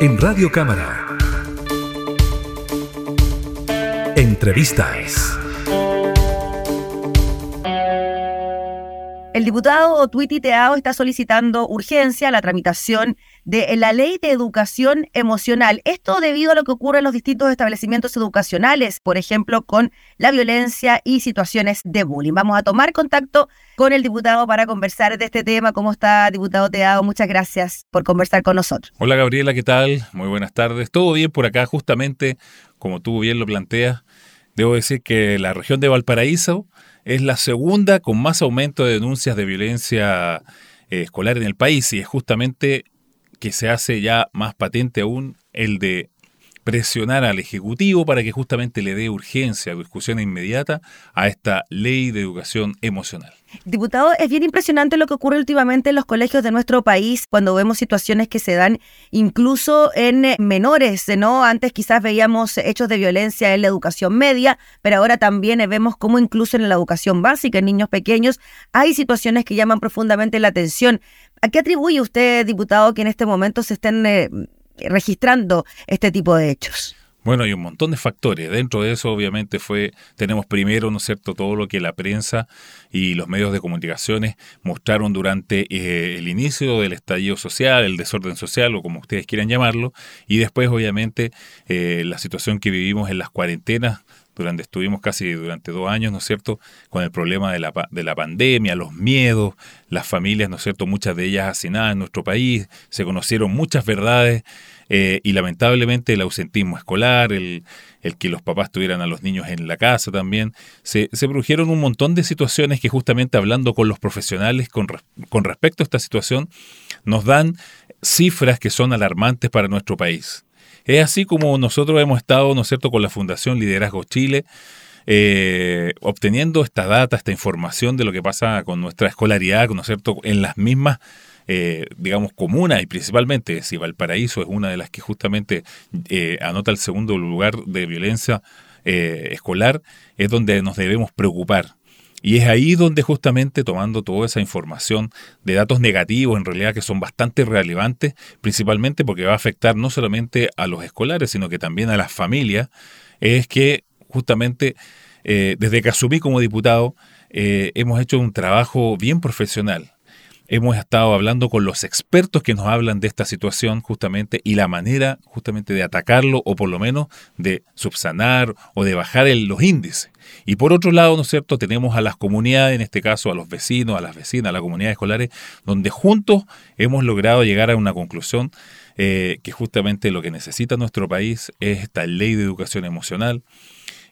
en Radio Cámara. Entrevistas. El diputado Twiti Teao está solicitando urgencia la tramitación de la ley de educación emocional. Esto debido a lo que ocurre en los distintos establecimientos educacionales, por ejemplo, con la violencia y situaciones de bullying. Vamos a tomar contacto con el diputado para conversar de este tema. ¿Cómo está, diputado Teao? Muchas gracias por conversar con nosotros. Hola, Gabriela, ¿qué tal? Muy buenas tardes. ¿Todo bien por acá? Justamente, como tú bien lo planteas, debo decir que la región de Valparaíso es la segunda con más aumento de denuncias de violencia eh, escolar en el país y es justamente que se hace ya más patente aún el de presionar al Ejecutivo para que justamente le dé urgencia, discusión inmediata a esta ley de educación emocional. Diputado, es bien impresionante lo que ocurre últimamente en los colegios de nuestro país cuando vemos situaciones que se dan incluso en eh, menores, ¿no? Antes quizás veíamos hechos de violencia en la educación media, pero ahora también vemos cómo incluso en la educación básica, en niños pequeños, hay situaciones que llaman profundamente la atención. ¿A qué atribuye usted, diputado, que en este momento se estén eh, registrando este tipo de hechos? Bueno, hay un montón de factores. Dentro de eso, obviamente, fue, tenemos primero, ¿no es cierto?, todo lo que la prensa y los medios de comunicaciones mostraron durante eh, el inicio del estallido social, el desorden social, o como ustedes quieran llamarlo, y después, obviamente, eh, la situación que vivimos en las cuarentenas durante estuvimos casi durante dos años, ¿no es cierto?, con el problema de la, de la pandemia, los miedos, las familias, ¿no es cierto?, muchas de ellas hacinadas en nuestro país, se conocieron muchas verdades eh, y lamentablemente el ausentismo escolar, el, el, que los papás tuvieran a los niños en la casa también, se, se produjeron un montón de situaciones que justamente hablando con los profesionales con, con respecto a esta situación, nos dan cifras que son alarmantes para nuestro país. Es así como nosotros hemos estado, ¿no es cierto?, con la Fundación Liderazgo Chile, eh, obteniendo esta data, esta información de lo que pasa con nuestra escolaridad, ¿no es cierto?, en las mismas, eh, digamos, comunas y principalmente, si Valparaíso es una de las que justamente eh, anota el segundo lugar de violencia escolar, es donde nos debemos preocupar. Y es ahí donde justamente tomando toda esa información de datos negativos, en realidad que son bastante relevantes, principalmente porque va a afectar no solamente a los escolares, sino que también a las familias, es que justamente eh, desde que asumí como diputado eh, hemos hecho un trabajo bien profesional hemos estado hablando con los expertos que nos hablan de esta situación justamente y la manera justamente de atacarlo o por lo menos de subsanar o de bajar los índices. Y por otro lado, ¿no es cierto?, tenemos a las comunidades, en este caso a los vecinos, a las vecinas, a las comunidades escolares, donde juntos hemos logrado llegar a una conclusión eh, que justamente lo que necesita nuestro país es esta ley de educación emocional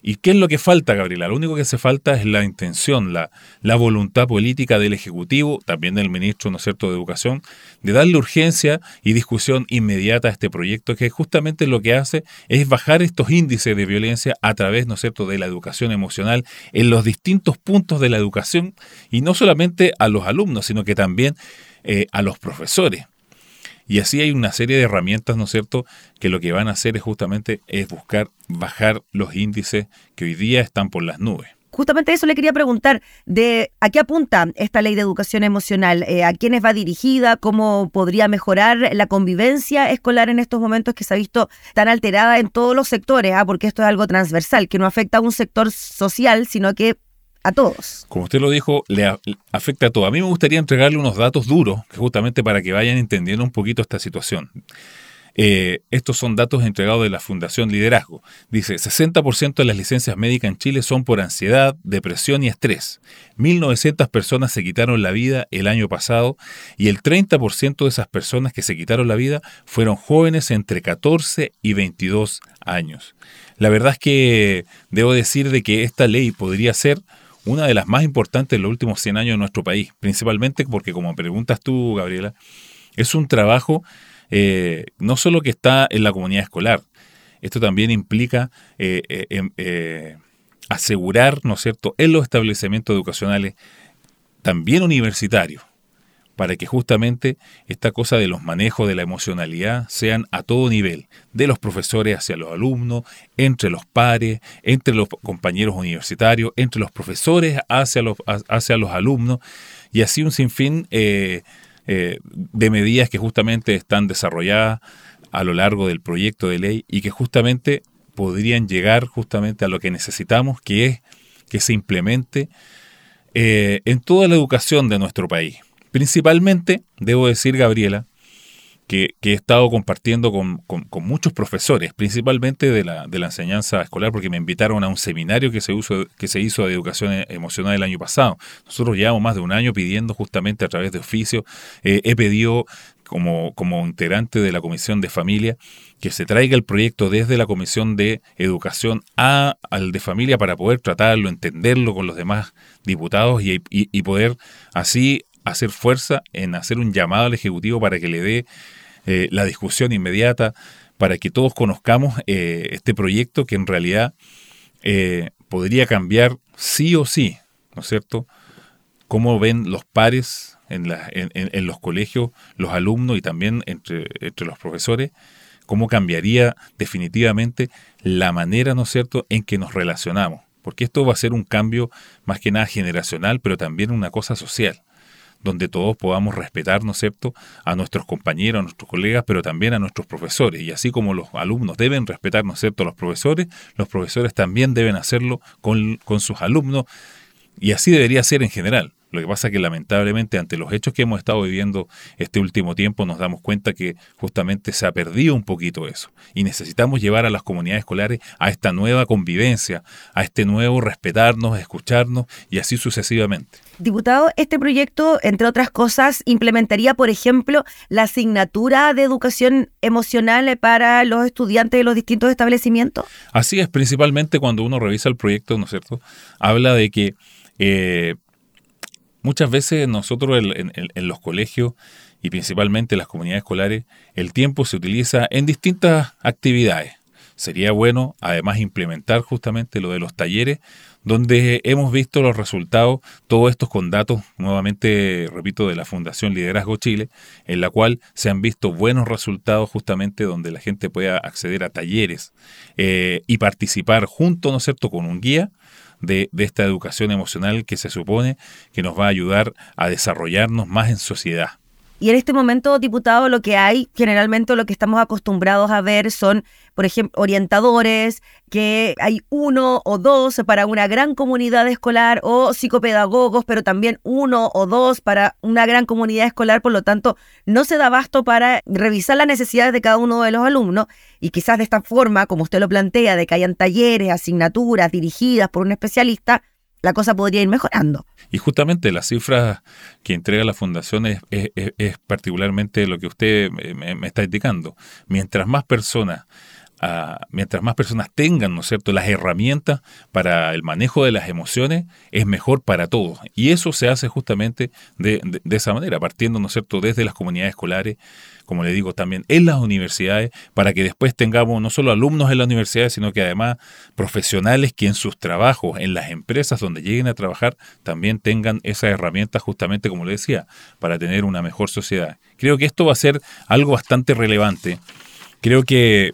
¿Y qué es lo que falta, Gabriela? Lo único que hace falta es la intención, la, voluntad política del Ejecutivo, también del ministro, ¿no es cierto?, de Educación, de darle urgencia y discusión inmediata a este proyecto, que justamente lo que hace es bajar estos índices de violencia a través, ¿no es cierto?, de la educación emocional en los distintos puntos de la educación, y no solamente a los alumnos, sino que también eh, a los profesores. Y así hay una serie de herramientas, ¿no es cierto?, que lo que van a hacer es justamente es buscar bajar los índices que hoy día están por las nubes. Justamente eso le quería preguntar, de ¿a qué apunta esta ley de educación emocional? Eh, ¿A quiénes va dirigida? ¿Cómo podría mejorar la convivencia escolar en estos momentos que se ha visto tan alterada en todos los sectores? Ah, porque esto es algo transversal, que no afecta a un sector social, sino que a todos. Como usted lo dijo, le afecta a todos. A mí me gustaría entregarle unos datos duros, justamente para que vayan entendiendo un poquito esta situación. Eh, estos son datos entregados de la Fundación Liderazgo. Dice, 60% de las licencias médicas en Chile son por ansiedad, depresión y estrés. 1.900 personas se quitaron la vida el año pasado y el 30% de esas personas que se quitaron la vida fueron jóvenes entre 14 y 22 años. La verdad es que debo decir de que esta ley podría ser una de las más importantes en los últimos 100 años en nuestro país, principalmente porque, como preguntas tú, Gabriela, es un trabajo eh, no solo que está en la comunidad escolar, esto también implica eh, eh, em, asegurar, ¿no es cierto?, en los establecimientos educacionales, también universitarios, para que justamente esta cosa de los manejos de la emocionalidad sean a todo nivel, de los profesores hacia los alumnos, entre los pares, entre los compañeros universitarios, entre los profesores hacia los, hacia los alumnos, y así un sinfín eh, eh, de medidas que justamente están desarrolladas a lo largo del proyecto de ley y que justamente podrían llegar justamente a lo que necesitamos, que es que se implemente eh, en toda la educación de nuestro país. Principalmente, debo decir, Gabriela, que, he estado compartiendo con, muchos profesores, principalmente de la, de la, enseñanza escolar, porque me invitaron a un seminario que se, hizo de educación emocional el año pasado. Nosotros llevamos más de un año pidiendo justamente a través de oficio, eh, he pedido como, como integrante de la Comisión de Familia, que se traiga el proyecto desde la Comisión de Educación a, al de Familia para poder tratarlo, entenderlo con los demás diputados y, poder así hacer fuerza en hacer un llamado al Ejecutivo para que le dé eh, la discusión inmediata, para que todos conozcamos eh, este proyecto que en realidad eh, podría cambiar sí o sí, ¿no es cierto?, cómo ven los pares en, en, los colegios, los alumnos y también entre, entre los profesores, cómo cambiaría definitivamente la manera, ¿no es cierto?, en que nos relacionamos. Porque esto va a ser un cambio más que nada generacional, pero también una cosa social, donde todos podamos respetar, ¿no es cierto?, a nuestros compañeros, a nuestros colegas, pero también a nuestros profesores. Y así como los alumnos deben respetar, ¿no es cierto?, a los profesores, los profesores también deben hacerlo con, con sus alumnos. Y así debería ser en general. Lo que pasa es que lamentablemente ante los hechos que hemos estado viviendo este último tiempo nos damos cuenta que justamente se ha perdido un poquito eso y necesitamos llevar a las comunidades escolares a esta nueva convivencia, a este nuevo respetarnos, escucharnos y así sucesivamente. Diputado, este proyecto, entre otras cosas, implementaría, por ejemplo, la asignatura de educación emocional para los estudiantes de los distintos establecimientos. Así es, principalmente cuando uno revisa el proyecto, ¿no es cierto? Habla de que eh, Muchas veces nosotros en, los colegios y principalmente en las comunidades escolares, el tiempo se utiliza en distintas actividades. Sería bueno además implementar justamente lo de los talleres, donde hemos visto los resultados, todos estos con datos, nuevamente repito, de la Fundación Liderazgo Chile, en la cual se han visto buenos resultados justamente donde la gente pueda acceder a talleres eh, y participar junto, ¿no es cierto?, con un guía de, esta educación emocional que se supone que nos va a ayudar a desarrollarnos más en sociedad. Y en este momento, diputado, lo que hay, generalmente lo que estamos acostumbrados a ver son, por ejemplo, orientadores, que hay uno o dos para una gran comunidad escolar, o psicopedagogos, pero también uno o dos para una gran comunidad escolar, por lo tanto, no se da abasto para revisar las necesidades de cada uno de los alumnos, y quizás de esta forma, como usted lo plantea, de que hayan talleres, asignaturas dirigidas por un especialista, la cosa podría ir mejorando. Y justamente las cifras que entrega la Fundación es, particularmente lo que usted me, está indicando. Mientras más personas mientras más personas tengan, ¿no es cierto?, las herramientas para el manejo de las emociones, es mejor para todos. Y eso se hace justamente de, de, esa manera, partiendo, ¿no es cierto?, desde las comunidades escolares, como le digo, también en las universidades, para que después tengamos no solo alumnos en las universidades, sino que además profesionales que en sus trabajos, en las empresas donde lleguen a trabajar, también tengan esas herramientas justamente, como le decía, para tener una mejor sociedad. Creo que esto va a ser algo bastante relevante. Creo que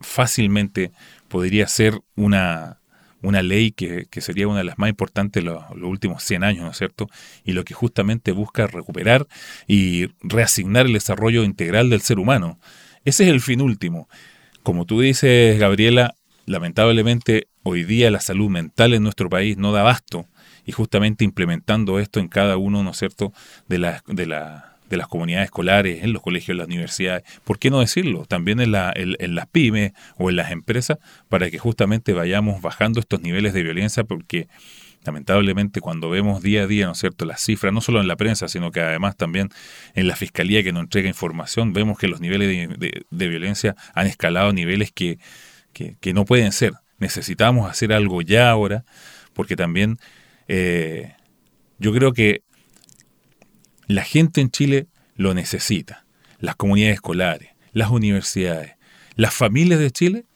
fácilmente podría ser una, una ley que, sería una de las más importantes los, los últimos 100 años, ¿no es cierto? Y lo que justamente busca recuperar y reasignar el desarrollo integral del ser humano. Ese es el fin último. Como tú dices, Gabriela, lamentablemente hoy día la salud mental en nuestro país no da abasto y justamente implementando esto en cada uno, ¿no es cierto?, de la, de la de las comunidades escolares, en los colegios, en las universidades, ¿por qué no decirlo? También en, la, en, las pymes o en las empresas, para que justamente vayamos bajando estos niveles de violencia, porque lamentablemente cuando vemos día a día, ¿no es cierto?, las cifras, no solo en la prensa, sino que además también en la fiscalía que nos entrega información, vemos que los niveles de, violencia han escalado a niveles que, que, no pueden ser. Necesitamos hacer algo ya ahora, porque también eh, yo creo que la gente en Chile lo necesita. Las comunidades escolares, las universidades, las familias de Chile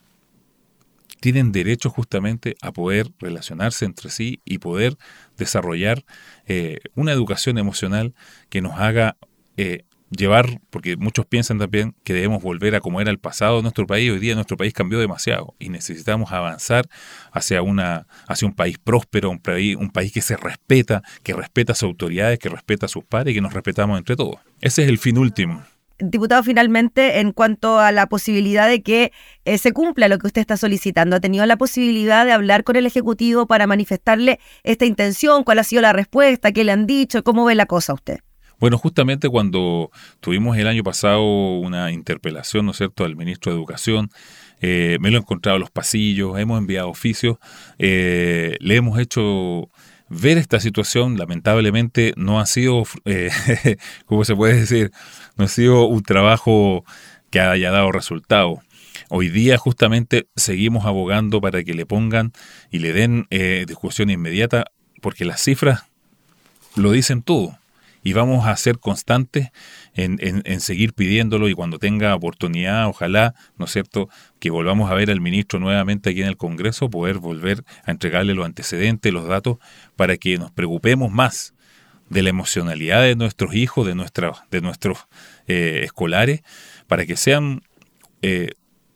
tienen derecho justamente a poder relacionarse entre sí y poder desarrollar eh, una educación emocional que nos haga eh, llevar, porque muchos piensan también que debemos volver a como era el pasado de nuestro país, hoy día nuestro país cambió demasiado y necesitamos avanzar hacia, una, hacia un país próspero, un país, un país que se respeta, que respeta a sus autoridades, que respeta a sus padres y que nos respetamos entre todos. Ese es el fin último. diputado, finalmente, en cuanto a la posibilidad de que eh, se cumpla lo que usted está solicitando, ¿ha tenido la posibilidad de hablar con el Ejecutivo para manifestarle esta intención? ¿Cuál ha sido la respuesta? ¿Qué le han dicho? ¿Cómo ve la cosa usted? Bueno, justamente cuando tuvimos el año pasado una interpelación, ¿no es cierto?, al ministro de Educación, eh, me lo he encontrado en los pasillos, hemos enviado oficios, eh, le hemos hecho ver esta situación, lamentablemente, no ha sido, eh, ¿cómo se puede decir? No ha sido un trabajo que haya dado resultado. Hoy día justamente seguimos abogando para que le pongan y le den discusión inmediata, porque las cifras lo dicen todo y vamos a ser constantes en, en, seguir pidiéndolo y cuando tenga oportunidad, ojalá, ¿no es cierto?, que volvamos a ver al ministro nuevamente aquí en el Congreso, poder volver a entregarle los antecedentes, los datos, para que nos preocupemos más de la emocionalidad de nuestros hijos, de, nuestra, de nuestros eh, escolares, para que sean eh,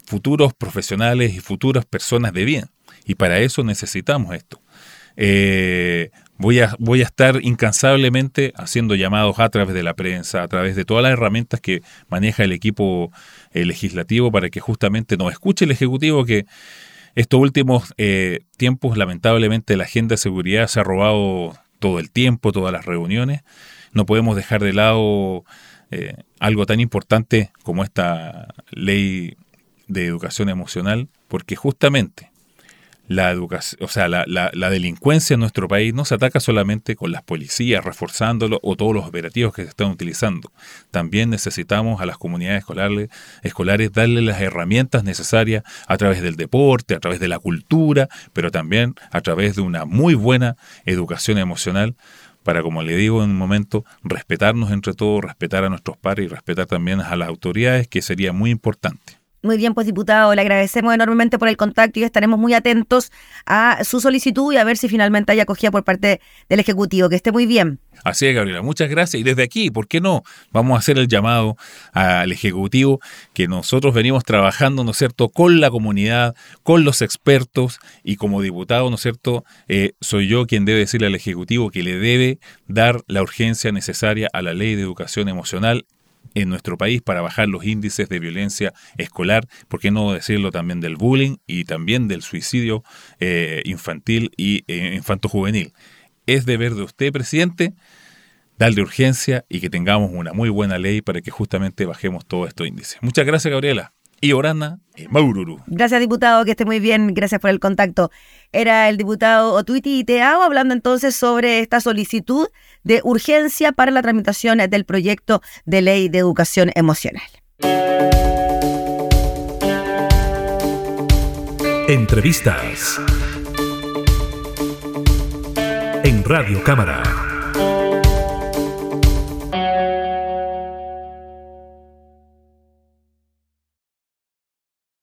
futuros profesionales y futuras personas de bien. Y para eso necesitamos esto. Eh, Voy a, voy a estar incansablemente haciendo llamados a través de la prensa, a través de todas las herramientas que maneja el equipo eh, legislativo para que justamente nos escuche el Ejecutivo que estos últimos eh, tiempos lamentablemente la agenda de seguridad se ha robado todo el tiempo, todas las reuniones. No podemos dejar de lado eh, algo tan importante como esta ley de educación emocional, porque justamente la educación, o sea, la, la, delincuencia en nuestro país no se ataca solamente con las policías reforzándolo o todos los operativos que se están utilizando. También necesitamos a las comunidades escolares, escolares darle las herramientas necesarias a través del deporte, a través de la cultura, pero también a través de una muy buena educación emocional para, como le digo en un momento, respetarnos entre todos, respetar a nuestros padres y respetar también a las autoridades, que sería muy importante. Muy bien, pues diputado, le agradecemos enormemente por el contacto y estaremos muy atentos a su solicitud y a ver si finalmente hay acogida por parte del Ejecutivo. Que esté muy bien. Así es, Gabriela, muchas gracias. Y desde aquí, ¿por qué no? Vamos a hacer el llamado al Ejecutivo que nosotros venimos trabajando, ¿no es cierto?, con la comunidad, con los expertos y como diputado, ¿no es cierto?, eh, soy yo quien debe decirle al Ejecutivo que le debe dar la urgencia necesaria a la ley de educación emocional en nuestro país para bajar los índices de violencia escolar, por qué no decirlo también del bullying y también del suicidio eh, infantil y eh, infanto-juvenil. Es deber de usted, presidente, darle urgencia y que tengamos una muy buena ley para que justamente bajemos todos estos índices. Muchas gracias, Gabriela y Orana y Maururu. Gracias, diputado, que esté muy bien. Gracias por el contacto. Era el diputado Otuiti Teao hablando entonces sobre esta solicitud de urgencia para la tramitación del proyecto de ley de educación emocional. Entrevistas en Radio Cámara.